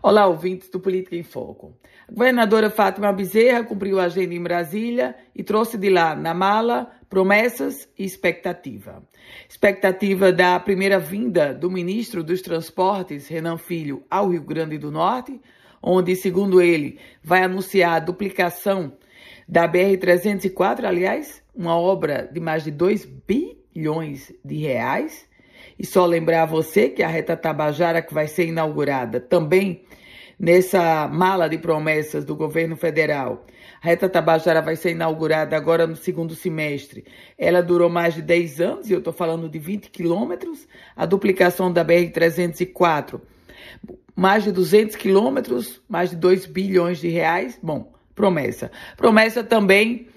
Olá, ouvintes do Política em Foco. A governadora Fátima Bezerra cumpriu a agenda em Brasília e trouxe de lá, na mala, promessas e expectativa. Expectativa da primeira vinda do ministro dos Transportes, Renan Filho, ao Rio Grande do Norte, onde, segundo ele, vai anunciar a duplicação da BR-304, aliás, uma obra de mais de 2 bilhões de reais e só lembrar a você que a reta Tabajara, que vai ser inaugurada também nessa mala de promessas do governo federal. A reta Tabajara vai ser inaugurada agora no segundo semestre. Ela durou mais de 10 anos, e eu estou falando de 20 quilômetros. A duplicação da BR-304, mais de 200 quilômetros, mais de 2 bilhões de reais. Bom, promessa. Promessa também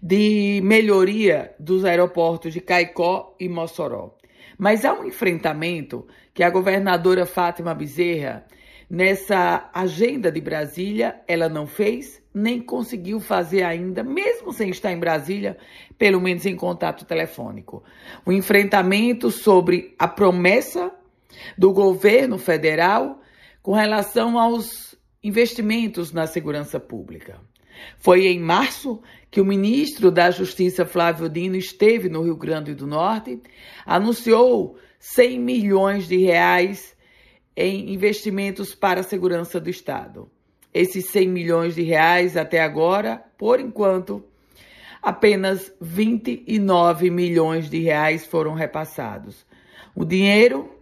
de melhoria dos aeroportos de Caicó e Mossoró. Mas há um enfrentamento que a governadora Fátima Bezerra, nessa agenda de Brasília, ela não fez, nem conseguiu fazer ainda, mesmo sem estar em Brasília, pelo menos em contato telefônico. O enfrentamento sobre a promessa do governo federal com relação aos investimentos na segurança pública. Foi em março que o ministro da Justiça, Flávio Dino, esteve no Rio Grande do Norte, anunciou 100 milhões de reais em investimentos para a segurança do Estado. Esses 100 milhões de reais até agora, por enquanto, apenas 29 milhões de reais foram repassados. O dinheiro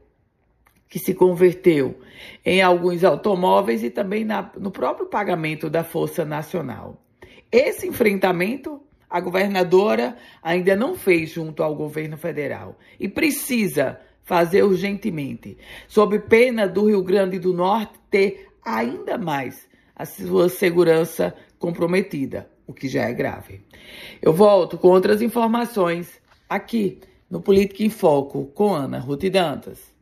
que se converteu em alguns automóveis e também na, no próprio pagamento da Força Nacional. Esse enfrentamento a governadora ainda não fez junto ao governo federal e precisa fazer urgentemente, sob pena do Rio Grande do Norte ter ainda mais a sua segurança comprometida, o que já é grave. Eu volto com outras informações aqui no Política em Foco com Ana Ruth Dantas.